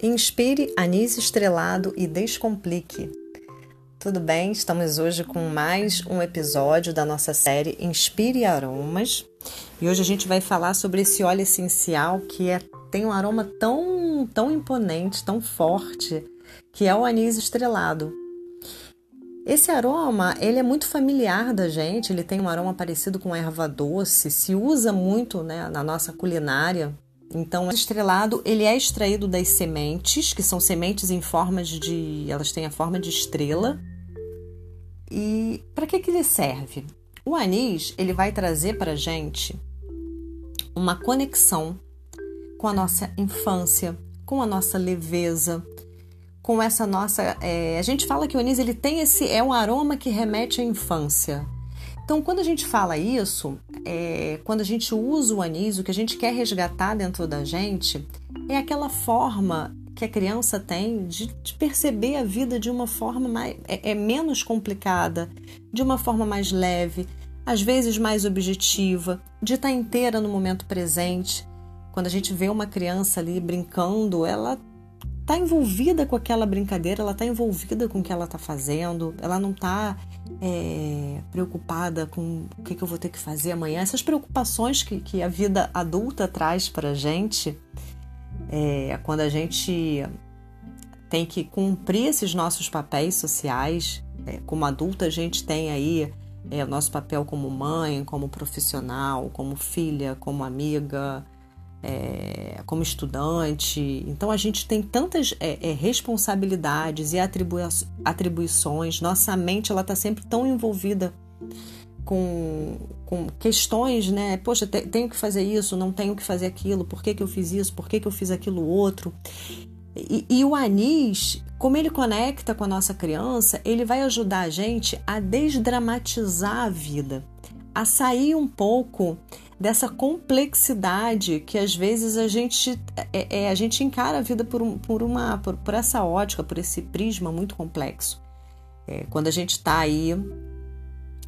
Inspire anis estrelado e descomplique. Tudo bem? Estamos hoje com mais um episódio da nossa série Inspire Aromas. E hoje a gente vai falar sobre esse óleo essencial que é, tem um aroma tão, tão imponente, tão forte, que é o anis estrelado. Esse aroma, ele é muito familiar da gente, ele tem um aroma parecido com erva doce, se usa muito né, na nossa culinária, então, o estrelado ele é extraído das sementes, que são sementes em formas de, elas têm a forma de estrela. E para que que ele serve? O anis ele vai trazer para gente uma conexão com a nossa infância, com a nossa leveza, com essa nossa. É, a gente fala que o anis ele tem esse é um aroma que remete à infância. Então, quando a gente fala isso, é, quando a gente usa o anis, o que a gente quer resgatar dentro da gente é aquela forma que a criança tem de, de perceber a vida de uma forma mais, é, é menos complicada, de uma forma mais leve, às vezes mais objetiva, de estar inteira no momento presente. Quando a gente vê uma criança ali brincando, ela está envolvida com aquela brincadeira, ela está envolvida com o que ela está fazendo, ela não está é, preocupada com o que, eu vou ter que fazer amanhã. Essas preocupações que, que a vida adulta traz para a gente, é, quando a gente tem que cumprir esses nossos papéis sociais, é, como adulta, a gente tem aí é, o nosso papel como mãe, como profissional, como filha, como amiga é, como estudante. Então a gente tem tantas é, é, responsabilidades e atribui atribuições. Nossa mente ela está sempre tão envolvida com, com questões, né? Poxa, te, tenho que fazer isso, não tenho que fazer aquilo. Por que, que eu fiz isso? Por que, que eu fiz aquilo outro? E, e o anis, como ele conecta com a nossa criança, ele vai ajudar a gente a desdramatizar a vida, a sair um pouco dessa complexidade que às vezes a gente, é, é, a gente encara a vida por, um, por, uma, por, por, essa ótica, por esse prisma muito complexo. É, quando a gente está aí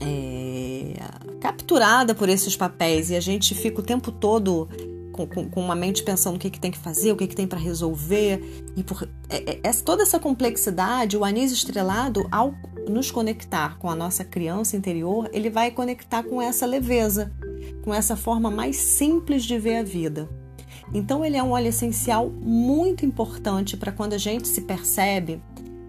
é, capturada por esses papéis e a gente fica o tempo todo com, com, com, uma mente pensando o que, que tem que fazer, o que, que tem para resolver. E por é, é, toda essa complexidade, o anis estrelado, ao nos conectar com a nossa criança interior, ele vai conectar com essa leveza com essa forma mais simples de ver a vida. Então, ele é um óleo essencial muito importante para quando a gente se percebe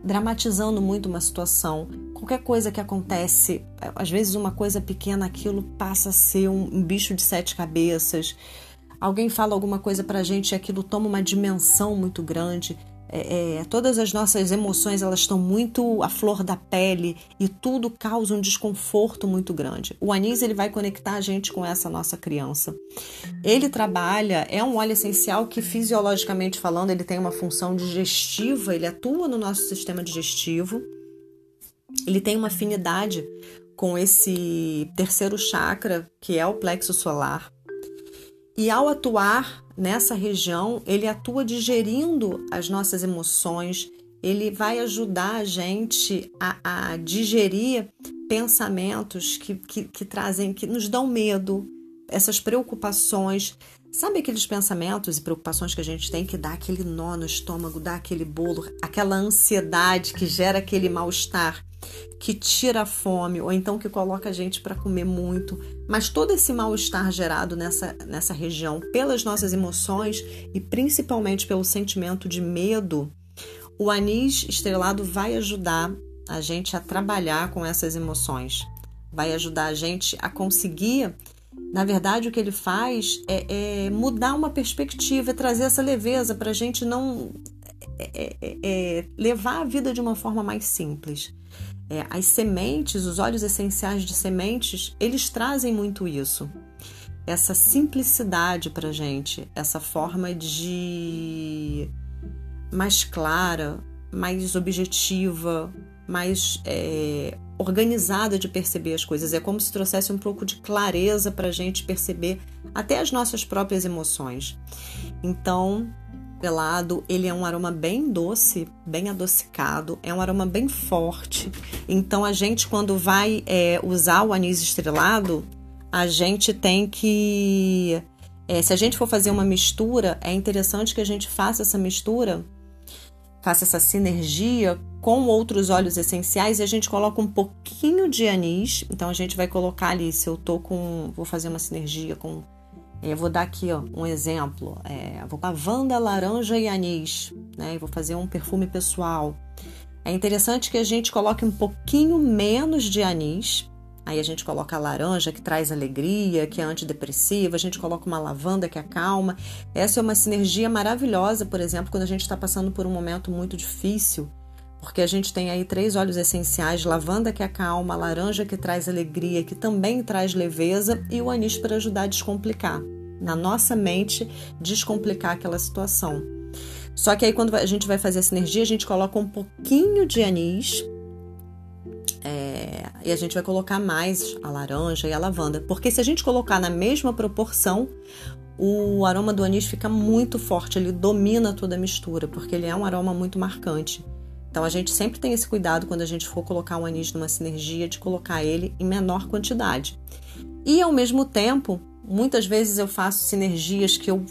dramatizando muito uma situação. Qualquer coisa que acontece, às vezes uma coisa pequena, aquilo passa a ser um, bicho de sete cabeças. Alguém fala alguma coisa para a gente e aquilo toma uma dimensão muito grande. É, é, todas as nossas emoções elas estão muito à flor da pele e tudo causa um desconforto muito grande. O anis ele vai conectar a gente com essa nossa criança. Ele trabalha, é um óleo essencial que fisiologicamente falando ele tem uma função digestiva, ele atua no nosso sistema digestivo. Ele tem uma afinidade com esse terceiro chakra que é o plexo solar. E ao atuar nessa região, ele atua digerindo as nossas emoções, ele vai ajudar a gente a, a digerir pensamentos que, que, que trazem, que nos dão medo, essas preocupações. Sabe aqueles pensamentos e preocupações que a gente tem que dá aquele nó no estômago, dá aquele bolo, aquela ansiedade que gera aquele mal-estar? Que tira a fome ou então que coloca a gente para comer muito, mas todo esse mal-estar gerado nessa, nessa região pelas nossas emoções e principalmente pelo sentimento de medo, o anis estrelado vai ajudar a gente a trabalhar com essas emoções, vai ajudar a gente a conseguir. Na verdade, o que ele faz é, é mudar uma perspectiva, é trazer essa leveza para a gente não é, é, é, levar a vida de uma forma mais simples. É, as sementes, os óleos essenciais de sementes, eles trazem muito isso. Essa simplicidade para gente, essa forma de mais clara, mais objetiva, mais é, organizada de perceber as coisas. É como se trouxesse um pouco de clareza para gente perceber até as nossas próprias emoções. Então, pelado, ele é um aroma bem doce, bem adocicado, é um aroma bem forte. Então a gente quando vai é, usar o anis estrelado, a gente tem que, é, se a gente for fazer uma mistura, é interessante que a gente faça essa mistura faça essa sinergia com outros óleos essenciais e a gente coloca um pouquinho de anis. Então a gente vai colocar ali, se eu tô com. Vou fazer uma sinergia com. Eu vou dar aqui ó, um exemplo. É, vou lavanda, laranja e anis, né? Vou fazer um perfume pessoal. É interessante que a gente coloque um pouquinho menos de anis. Aí a gente coloca a laranja, que traz alegria, que é antidepressiva, a gente coloca uma lavanda que acalma. Essa é uma sinergia maravilhosa, por exemplo, quando a gente está passando por um momento muito difícil porque a gente tem aí três óleos essenciais: lavanda que acalma, laranja que traz alegria, que também traz leveza, e o anis para ajudar a descomplicar. Na nossa mente, descomplicar aquela situação. Só que aí, quando a gente vai fazer a sinergia, a gente coloca um pouquinho de anis. É, e a gente vai colocar mais a laranja e a lavanda. Porque se a gente colocar na mesma proporção, o aroma do anis fica muito forte, ele domina toda a mistura, porque ele é um aroma muito marcante. Então a gente sempre tem esse cuidado quando a gente for colocar um anis numa sinergia de colocar ele em menor quantidade. E ao mesmo tempo, muitas vezes eu faço sinergias que eu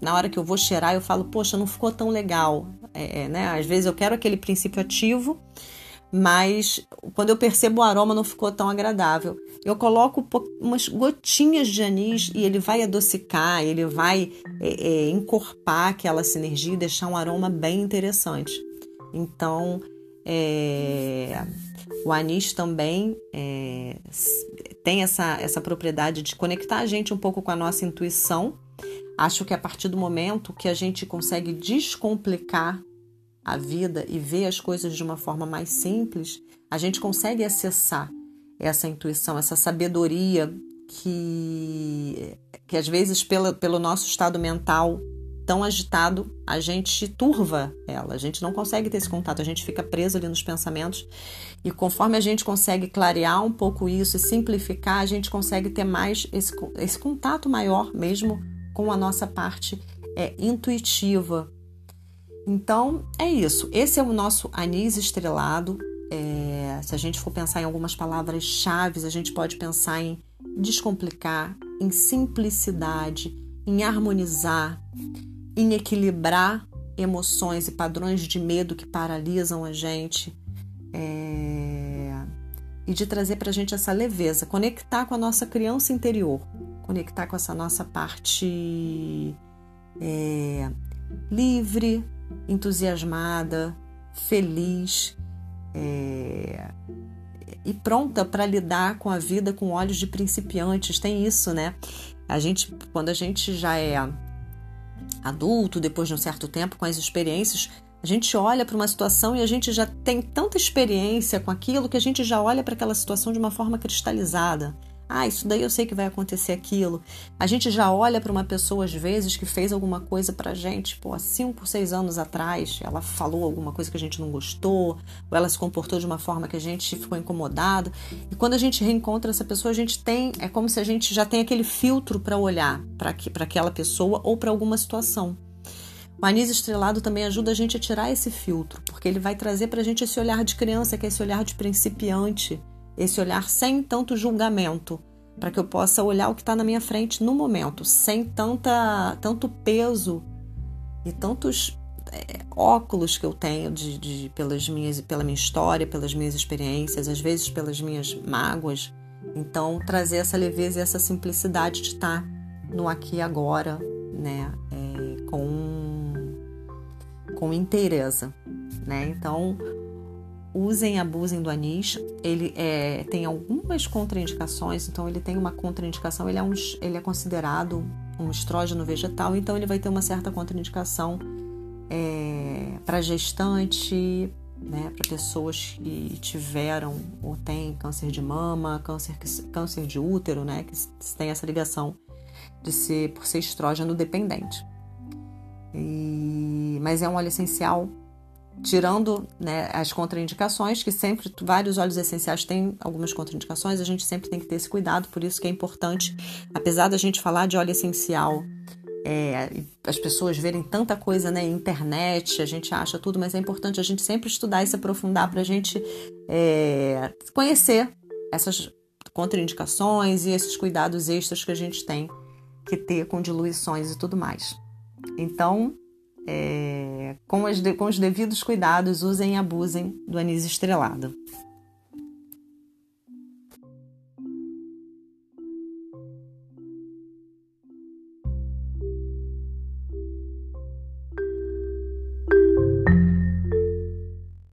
na hora que eu vou cheirar eu falo, poxa, não ficou tão legal, é, é né? Às vezes eu quero aquele princípio ativo, mas quando eu percebo o aroma não ficou tão agradável. Eu coloco umas gotinhas de anis e ele vai adocicar, ele vai é, é, encorpar aquela sinergia e deixar um aroma bem interessante. Então, é, o anis também é, tem essa, essa propriedade de conectar a gente um pouco com a nossa intuição. Acho que a partir do momento que a gente consegue descomplicar a vida e ver as coisas de uma forma mais simples, a gente consegue acessar essa intuição, essa sabedoria que, que às vezes pela, pelo nosso estado mental tão agitado, a gente turva ela, a gente não consegue ter esse contato, a gente fica preso ali nos pensamentos. E conforme a gente consegue clarear um pouco isso e simplificar, a gente consegue ter mais esse, esse contato maior mesmo com a nossa parte é, intuitiva. Então é isso. Esse é o nosso anis estrelado. É, se a gente for pensar em algumas palavras-chave, a gente pode pensar em descomplicar, em simplicidade, em harmonizar, em equilibrar emoções e padrões de medo que paralisam a gente é... e de trazer para a gente essa leveza, conectar com a nossa criança interior, conectar com essa nossa parte é... livre, entusiasmada, feliz é... e pronta para lidar com a vida com olhos de principiantes. Tem isso, né? A gente, quando a gente já é adulto, depois de um certo tempo, com as experiências, a gente olha para uma situação e a gente já tem tanta experiência com aquilo que a gente já olha para aquela situação de uma forma cristalizada. Ah, isso daí eu sei que vai acontecer aquilo. A gente já olha para uma pessoa, às vezes, que fez alguma coisa pra gente, pô, há cinco, seis anos atrás, ela falou alguma coisa que a gente não gostou, ou ela se comportou de uma forma que a gente ficou incomodado. E quando a gente reencontra essa pessoa, a gente tem, é como se a gente já tem aquele filtro para olhar para aquela pessoa ou para alguma situação. O anis estrelado também ajuda a gente a tirar esse filtro, porque ele vai trazer para a gente esse olhar de criança, que é esse olhar de principiante, esse olhar sem tanto julgamento, para que eu possa olhar o que está na minha frente no momento, sem tanta, tanto peso e tantos é, óculos que eu tenho de, de, pelas minhas, pela minha história, pelas minhas experiências, às vezes pelas minhas mágoas. Então, trazer essa leveza e essa simplicidade de estar no aqui e agora, né, é, com, com inteireza, né? Então, usem e abusem do anis. Ele é, tem algumas contraindicações, então ele tem uma contraindicação, ele é, um, ele é considerado um estrógeno vegetal, então ele vai ter uma certa contraindicação é, para gestante, né, para pessoas que tiveram ou têm câncer de mama, câncer, câncer de útero, né, que tem essa ligação de ser por ser estrógeno dependente. E, mas é um óleo essencial tirando né, as contraindicações, que sempre vários óleos essenciais têm algumas contraindicações, a gente sempre tem que ter esse cuidado, por isso que é importante, apesar da gente falar de óleo essencial, é, as pessoas verem tanta coisa na né, internet, a gente acha tudo, mas é importante a gente sempre estudar e se aprofundar para a gente é, conhecer essas contraindicações e esses cuidados extras que a gente tem que ter com diluições e tudo mais. Então, é, com, as, com os devidos cuidados, usem e abusem do anis estrelado.